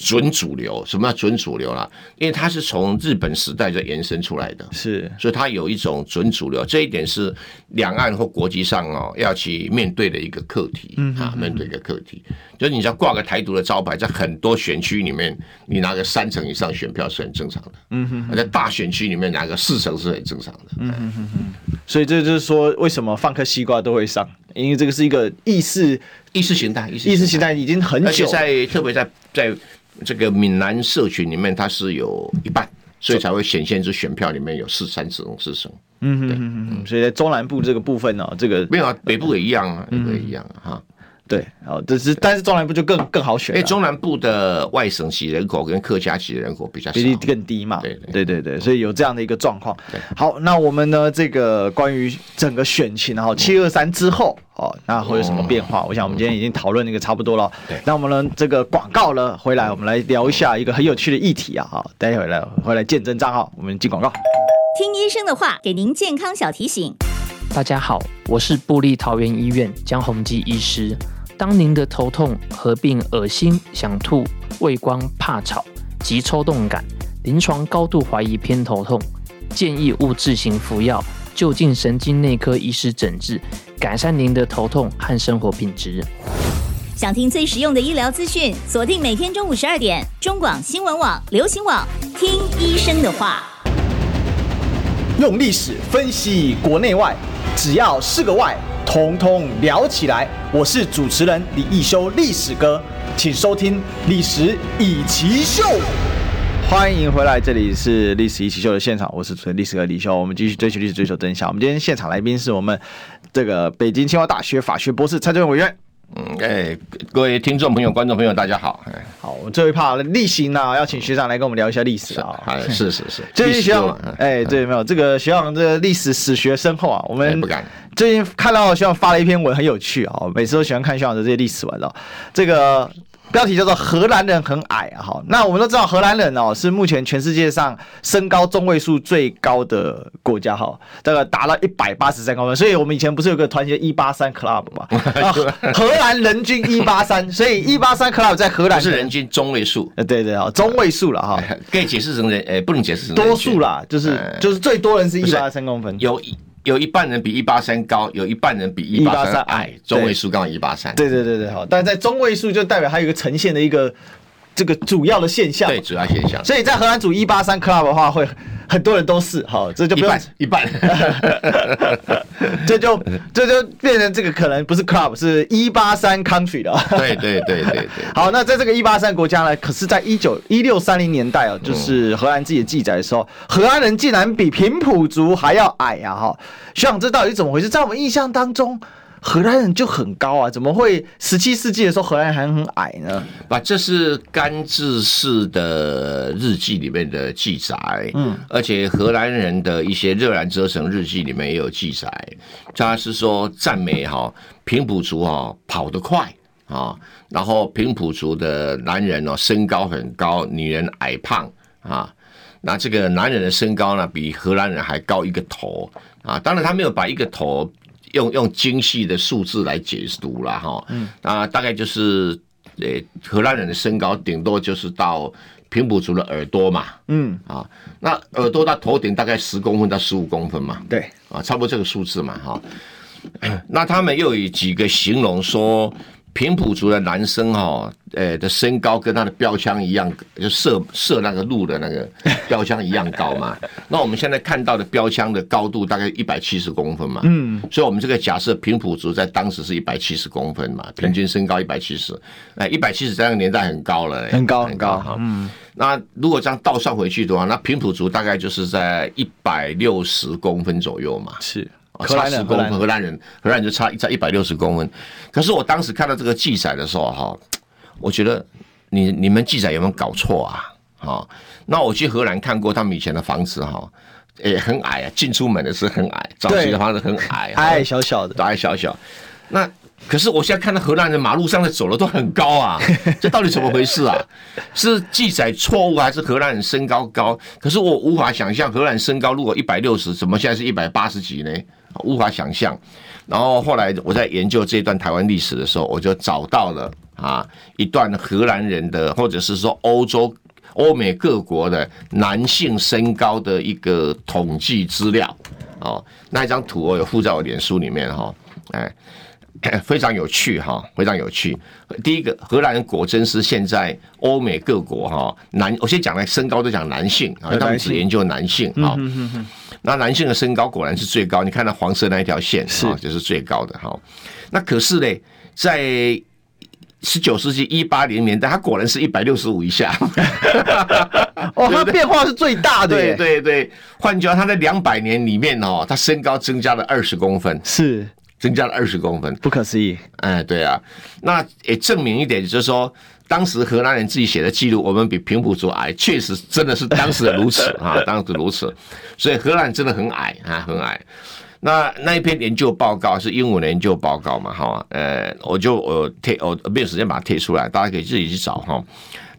准主流，什么叫准主流啦？因为它是从日本时代就延伸出来的，是，所以它有一种准主流，这一点是两岸或国际上哦要去面对的一个课题，嗯啊，面对一个课题，就是你只要挂个台独的招牌，在很多选区里面，你拿个三成以上选票是很正常的，嗯哼，在大选区里面拿个四成是很正常的，嗯哼哼哼，所以这就是说，为什么放颗西瓜都会上？因为这个是一个意识意识形态，意识形态。已经很久，在特别在在。这个闽南社群里面，它是有一半，所以才会显现出选票里面有四三成四成。嗯哼嗯嗯，所以在中南部这个部分呢、哦，这个没有啊，北部也一样啊，北部也一样啊。哈。对，好，这是但是中南部就更更好选，因为中南部的外省籍人口跟客家籍人口比较，比例更低嘛。对对对对，所以有这样的一个状况。好，那我们呢，这个关于整个选情，然后七二三之后，哦，那会有什么变化？我想我们今天已经讨论那个差不多了。对，那我们呢，这个广告呢，回来我们来聊一下一个很有趣的议题啊，好，待会来回来见真章哈，我们进广告。听医生的话，给您健康小提醒。大家好，我是部立桃园医院江宏基医师。当您的头痛合并恶心、想吐、畏光、怕吵及抽动感，临床高度怀疑偏头痛，建议勿自行服药，就近神经内科医师诊治，改善您的头痛和生活品质。想听最实用的医疗资讯，锁定每天中午十二点，中广新闻网、流行网，听医生的话。用历史分析国内外，只要是个“外”。通通聊起来！我是主持人李易修，历史哥，请收听《历史以奇秀》。欢迎回来，这里是《历史一奇秀》的现场，我是主持人历史哥李修。我们继续追求历史，追求真相。我们今天现场来宾是我们这个北京清华大学法学博士蔡正委员。嗯，哎，各位听众朋友、观众朋友，大家好。好，我最后一趴例行呢，要请学长来跟我们聊一下历史啊。是 是是，最近学长，哎，对，没有这个学长，这个历史史学深厚啊。我们不敢。最近看到学长发了一篇文，很有趣啊。每次都喜欢看学长的这些历史文哦。这个。标题叫做“荷兰人很矮”啊，哈，那我们都知道荷兰人哦是目前全世界上身高中位数最高的国家哈，这个达到一百八十三公分，所以我们以前不是有个团结一八三 club 嘛？荷兰人均一八三，所以一八三 club 在荷兰是人。均中位数，呃，对对啊，中位数了哈，可以解释成人，呃，不能解释成多数啦，就是就是最多人是一八三公分，有。有一半人比一八三高，有一半人比一八三矮，中位数刚好一八三。对对对对，好，但在中位数就代表它有一个呈现的一个这个主要的现象。对，主要现象。所以在荷兰组一八三 club 的话会。很多人都是好，这就一半一半，这就这就变成这个可能不是 club，是一八三 country 的。对对对对对。好，那在这个一八三国家呢，可是在一九一六三零年代啊，就是荷兰自己的记载的时候，荷兰人竟然比平埔族还要矮啊！哈，学长，这到底是怎么回事？在我们印象当中。荷兰人就很高啊，怎么会十七世纪的时候荷兰人还很矮呢？啊，这是甘治士的日记里面的记载，嗯，而且荷兰人的一些热兰遮城日记里面也有记载，他是说赞美哈平埔族哈跑得快啊，然后平埔族的男人哦身高很高，女人矮胖啊，那这个男人的身高呢比荷兰人还高一个头啊，当然他没有把一个头。用用精细的数字来解读了哈，嗯，啊，大概就是，呃，荷兰人的身高顶多就是到平埔族的耳朵嘛，嗯，啊，那耳朵到头顶大概十公分到十五公分嘛，对，啊，差不多这个数字嘛，哈，那他们又有几个形容说。平埔族的男生哈，呃的身高跟他的标枪一样，就射射那个鹿的那个 标枪一样高嘛。那我们现在看到的标枪的高度大概一百七十公分嘛。嗯。所以我们这个假设平埔族在当时是一百七十公分嘛，平均身高一百七十，哎，一百七十在那个年代很高了，很高很高哈。嗯。那如果这样倒算回去的话，那平埔族大概就是在一百六十公分左右嘛。是。差十公分，荷兰人，荷兰人就差差一百六十公分。可是我当时看到这个记载的时候，哈，我觉得你你们记载有没有搞错啊？哈，那我去荷兰看过他们以前的房子，哈，也，很矮啊，进出门的是很矮，早期的房子很矮，矮矮小小的，矮矮小小。那可是我现在看到荷兰人马路上的走的都很高啊，这到底怎么回事啊？是记载错误还是荷兰人身高高？可是我无法想象荷兰身高如果一百六十，怎么现在是一百八十几呢？无法想象，然后后来我在研究这段台湾历史的时候，我就找到了啊一段荷兰人的，或者是说欧洲、欧美各国的男性身高的一个统计资料哦。那一张图我有附在我脸书里面哈，哎。非常有趣哈，非常有趣。第一个，荷兰人果真是现在欧美各国哈男，我先讲来身高都讲男性啊，他们只研究男性啊。那男性的身高果然是最高，你看到黄色那一条线是就是最高的哈。那可是呢，在十九世纪一八零年代，他果然是一百六十五以下。哦，他变化是最大的。对对对，换句话，他在两百年里面哦，他身高增加了二十公分。是。增加了二十公分，不可思议。哎，对啊，那也证明一点，就是说，当时荷兰人自己写的记录，我们比平埔族矮，确实真的是当时如此啊，当时如此。所以荷兰真的很矮啊，很矮。那那一篇研究报告是英文的研究报告嘛，哈，呃，我就我贴，我没有时间把它贴出来，大家可以自己去找哈。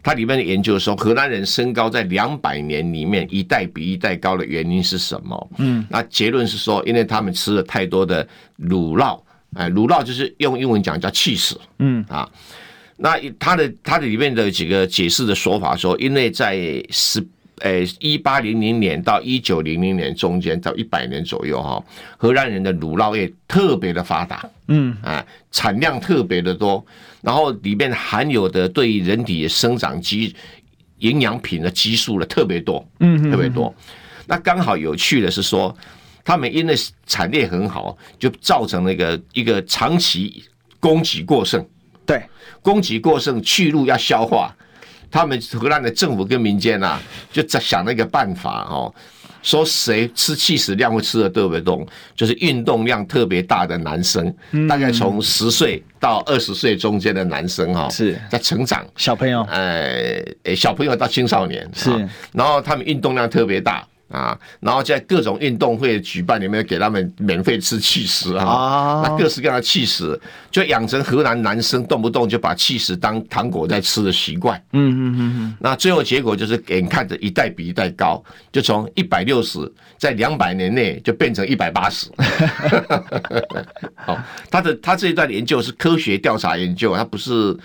它里面的研究说，荷兰人身高在两百年里面一代比一代高的原因是什么？嗯，那结论是说，因为他们吃了太多的乳酪，哎，乳酪就是用英文讲叫气死，嗯。啊，那它的它的里面的几个解释的说法说，因为在十诶一八零零年到一九零零年中间到一百年左右哈，荷兰人的乳酪业特别的发达，嗯啊，产量特别的多。然后里面含有的对于人体的生长激营养品的激素的特别多，嗯，特别多。那刚好有趣的是说，他们因为产业很好，就造成了一个一个长期供给过剩。对，供给过剩，去路要消化，他们荷兰的政府跟民间啊，就在想那个办法哦。说谁吃气死量会吃的特别多，就是运动量特别大的男生，大概从十岁到二十岁中间的男生哈，是在成长小朋友，呃，小朋友到青少年是，然后他们运动量特别大。啊，然后在各种运动会举办里面给他们免费吃气食啊，那各式各样的气食，就养成河南男生动不动就把气食当糖果在吃的习惯。嗯嗯嗯嗯。那最后结果就是眼看着一代比一代高，就从一百六十在两百年内就变成一百八十。好，他的他这一段研究是科学调查研究，他不是。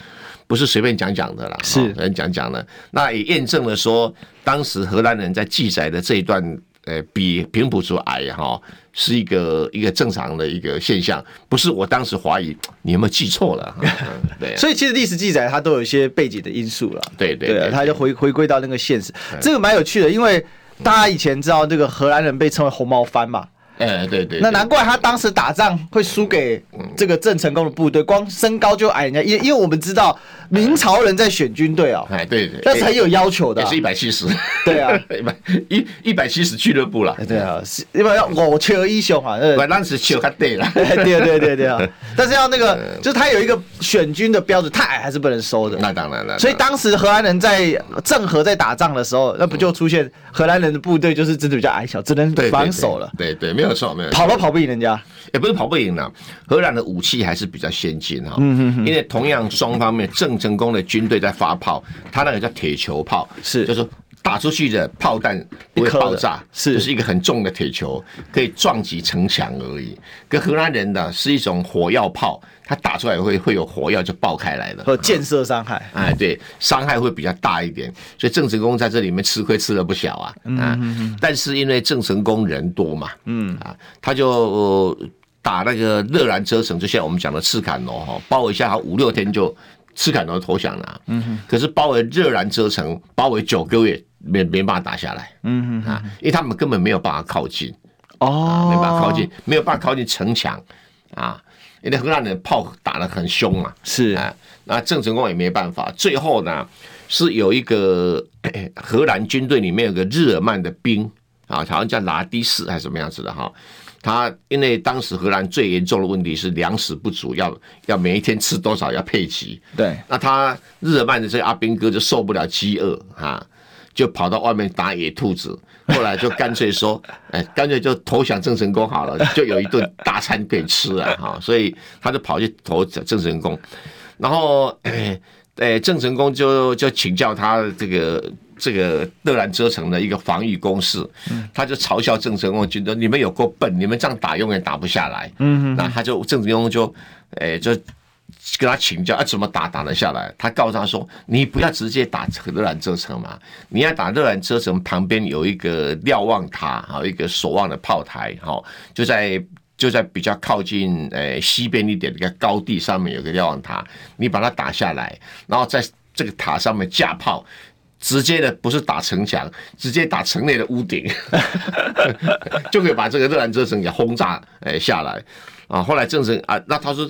不是随便讲讲的啦，是人讲讲的。那也验证了说，当时荷兰人在记载的这一段，呃，比平埔族矮哈，是一个一个正常的一个现象，不是我当时怀疑你有没有记错了。对，所以其实历史记载它都有一些背景的因素了。对对对，它就回回归到那个现实，这个蛮有趣的，因为大家以前知道这个荷兰人被称为红毛番嘛。哎，对对，那难怪他当时打仗会输给这个郑成功的部队，光身高就矮人家，因因为我们知道明朝人在选军队哦，哎，对对，那是很有要求的，也是一百七十，对啊，一百一一百七十俱乐部了，对啊，是因为要我缺英雄啊，我当时缺他对了，对对对对啊，但是要那个，就是他有一个选军的标准，太矮还是不能收的，那当然了，所以当时荷兰人在郑和在打仗的时候，那不就出现荷兰人的部队就是真的比较矮小，只能防守了，对对，没有错，没有跑都跑不赢人家，也不是跑不赢了。荷兰的武器还是比较先进哈，因为同样双方面，郑成功的军队在发炮，他那个叫铁球炮，是。就是打出去的炮弹不会爆炸，是就是一个很重的铁球，可以撞击城墙而已。跟荷兰人的是一种火药炮，它打出来会会有火药就爆开来了，和箭射伤害，哎，对，伤害会比较大一点。所以郑成功在这里面吃亏吃了不小啊，啊，但是因为郑成功人多嘛，嗯啊，他就打那个热兰遮城，就像我们讲的赤坎楼哈，包围一下，他五六天就。赤坎楼投降了，嗯哼，可是包围热兰遮城，包围九个月没没办法打下来，嗯哼啊，因为他们根本没有办法靠近，哦，没办法靠近，没有办法靠近城墙，啊，因为荷兰人炮打得很凶嘛，是啊，那郑成功也没办法，最后呢是有一个荷兰军队里面有个日耳曼的兵啊，好像叫拉迪斯还是什么样子的哈。他因为当时荷兰最严重的问题是粮食不足，要要每一天吃多少要配齐。对，那他日耳曼的这个阿兵哥就受不了饥饿啊，就跑到外面打野兔子。后来就干脆说，哎，干脆就投降郑成功好了，就有一顿大餐可以吃了哈。所以他就跑去投郑成功，然后哎，哎，郑成功就就请教他这个。这个热兰遮城的一个防御工事，他就嘲笑郑成功军队：“你们有够笨，你们这样打永远打不下来。”嗯，那他就郑成功就，诶，就跟他请教啊，怎么打打得下来？他告诉他说：“你不要直接打热兰遮城嘛，你要打热兰遮城旁边有一个瞭望塔，还有，一个守望的炮台，哈，就在就在比较靠近呃西边一点的一个高地上面有个瞭望塔，你把它打下来，然后在这个塔上面架炮。”直接的不是打城墙，直接打城内的屋顶，就可以把这个热兰遮城给轰炸诶下来啊！后来郑成啊，那他说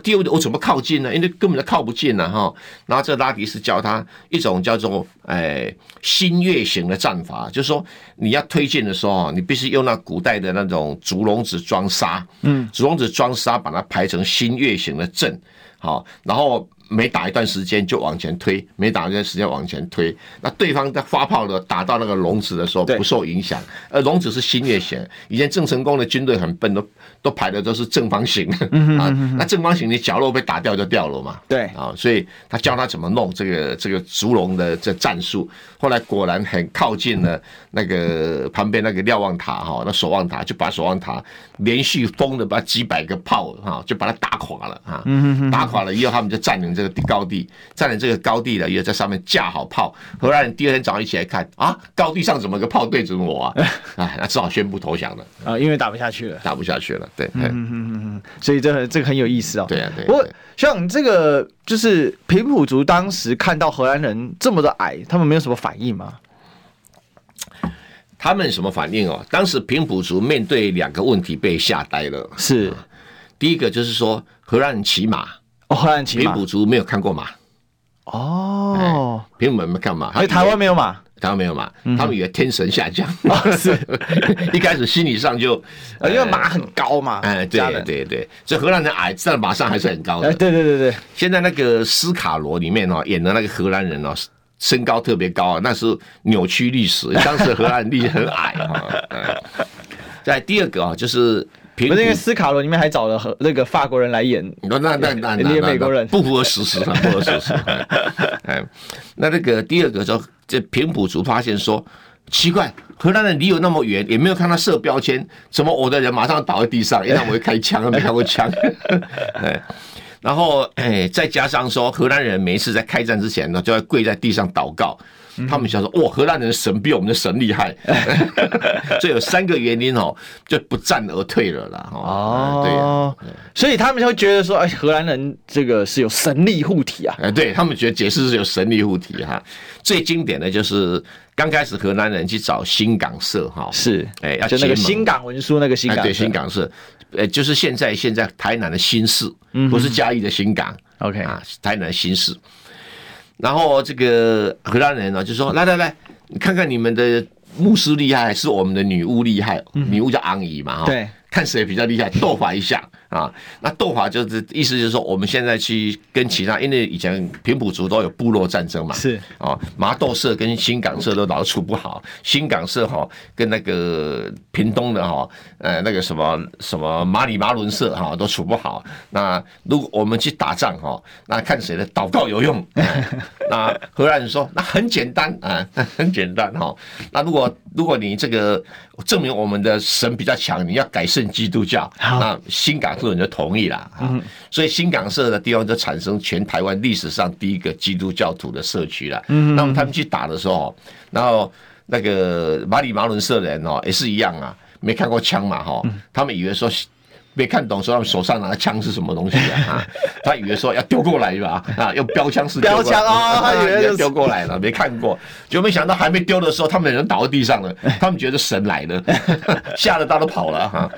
第二我怎么靠近呢？因为根本就靠不近了哈。然后这拉迪斯教他一种叫做诶新月型的战法，就是说你要推进的时候，你必须用那古代的那种竹笼子装沙，嗯，竹笼子装沙，把它排成新月型的阵，好，然后。每打一段时间就往前推，每打一段时间往前推，那对方在发炮的打到那个笼子的时候不受影响。而笼子是新月形，以前郑成功的军队很笨，都都排的都是正方形啊。那正方形你角落被打掉就掉了嘛。对啊，所以他教他怎么弄这个这个竹笼的这战术。后来果然很靠近了那个旁边那个瞭望塔哈，那守望塔就把守望塔连续封的把几百个炮哈，就把它打垮了啊。打垮了以后，他们就占领这个高地，占领这个高地的，也在上面架好炮。荷兰人第二天早上一起来看啊，高地上怎么个炮对准我啊？哎，那只好宣布投降了啊，因为打不下去了，打不下去了。对，嗯嗯嗯嗯，所以这个这个很有意思哦。对啊，对。不过像这个就是平埔族当时看到荷兰人这么的矮，他们没有什么反应吗？他们什么反应哦？当时平埔族面对两个问题被吓呆了。是，第一个就是说荷兰人骑马。哦，荷兰骑马，平埔族没有看过马，哦，平埔们干嘛？所以台湾没有马。台湾没有马，他们以为天神下降，哦、是 一开始心理上就，因为马很高嘛。哎，对对对，所以荷兰人矮，但马上还是很高的。对对对对，现在那个斯卡罗里面哦，演的那个荷兰人哦，身高特别高，那是扭曲历史，当时荷兰人历史很矮啊。在第二个啊，就是。不是因为斯卡罗里面还找了和那个法国人来演，那那那那那美国人不符合事实，不符合事实。哎，那那个第二个就这平埔族发现说奇怪，荷兰人离我那么远，也没有看到设标签，怎么我的人马上倒在地上？因为他们会开枪，没开过枪。哎，然后哎，再加上说荷兰人每一次在开战之前呢，就要跪在地上祷告。他们想说，哇，荷兰人的神比我们的神厉害，所以有三个原因哦，就不战而退了啦。哦，对，所以他们就会觉得说，哎，荷兰人这个是有神力护体啊。哎，对他们觉得解释是有神力护体哈。最经典的就是刚开始荷兰人去找新港社哈，是，哎，要就那个新港文书那个新港，对，新港社，呃，就是现在现在台南的新市，不是嘉义的新港，OK 啊，台南的新市。然后这个荷兰人呢，就说：“来来来，你看看你们的牧师厉害，还是我们的女巫厉害？女巫叫昂姨嘛，哈，对，看谁比较厉害，斗法一下。”啊，那斗法就是意思就是说，我们现在去跟其他，因为以前平埔族都有部落战争嘛，是啊，麻豆社跟新港社都老处不好，新港社哈跟那个屏东的哈，呃那个什么什么马里马伦社哈都处不好。那如果我们去打仗哈，那看谁的祷告有用。那荷兰人说，那很简单啊，很简单哈。那如果如果你这个证明我们的神比较强，你要改信基督教，那新港。人就同意了啊，所以新港社的地方就产生全台湾历史上第一个基督教徒的社区了。嗯，那么他们去打的时候，然后那个马里马伦社的人哦也是一样啊，没看过枪嘛哈，他们以为说没看懂，说他们手上拿的枪是什么东西啊？他以为说要丢过来吧啊，用标枪是标枪啊，他以为丢过来了，没看过，就没想到还没丢的时候，他们人倒在地上了，他们觉得神来了，吓得大都跑了哈。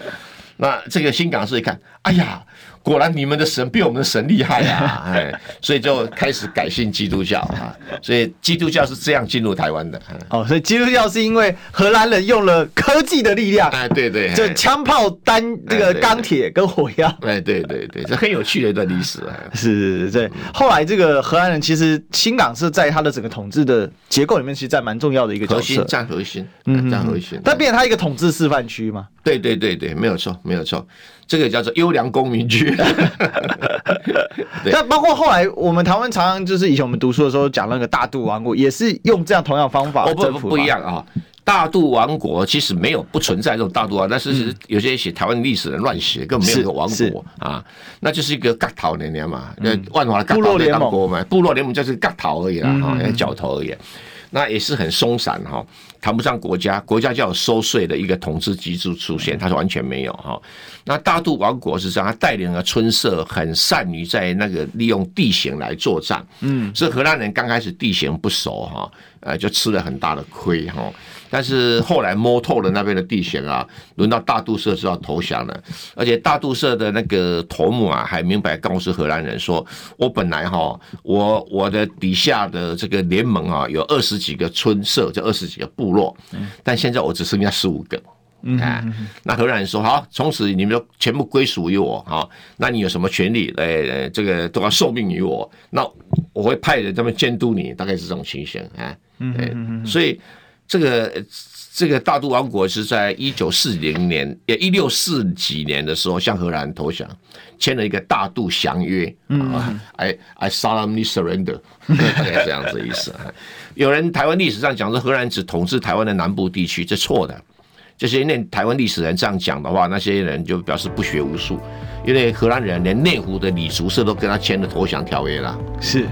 那这个新港市一看，哎呀，果然你们的神比我们的神厉害啊！哎，所以就开始改信基督教啊。所以基督教是这样进入台湾的。哦，所以基督教是因为荷兰人用了科技的力量，哎，对对，就枪炮、单这个钢铁跟火药。哎，对对对，这很有趣的一段历史 啊。是是是，对。后来这个荷兰人其实新港是在他的整个统治的结构里面，其实占蛮重要的一个角色，占核心，嗯，占核心。但变成他一个统治示范区嘛？对对对对，没有错，没有错。这个叫做优良公民区。但包括后来我们台湾常常就是以前我们读书的时候讲那个大肚王国，也是用这样同样方法征服。不不一样啊！大肚王国其实没有不存在这种大肚王，但是有些写台湾历史的乱写，根本没有一个王国啊，那就是一个割头的年嘛，那万华的角头联盟嘛，部落联盟就是割头而已啦，哈，角头而已。那也是很松散哈，谈不上国家，国家叫有收税的一个统治机制出现，它是完全没有哈。那大渡王国是这样，他带领了村社，很善于在那个利用地形来作战，嗯，所以荷兰人刚开始地形不熟哈，呃，就吃了很大的亏哈。但是后来摸透了那边的地形啊，轮到大肚社是要投降了，而且大肚社的那个头目啊，还明白告诉荷兰人说：“我本来哈，我我的底下的这个联盟啊，有二十几个村社，这二十几个部落，但现在我只剩下十五个。”啊，那荷兰人说：“好，从此你们就全部归属于我。好，那你有什么权利？呃，这个都要受命于我。那我会派人这么监督你，大概是这种情形啊。嗯，所以。”这个这个大肚王国是在一九四零年，也一六四几年的时候向荷兰投降，签了一个大肚降约。嗯，I I solemnly surrender，大概这样子的意思。有人台湾历史上讲说荷兰只统治台湾的南部地区，这错的。就是因为台湾历史人这样讲的话，那些人就表示不学无术，因为荷兰人连内湖的李竹社都跟他签了投降条约了。是。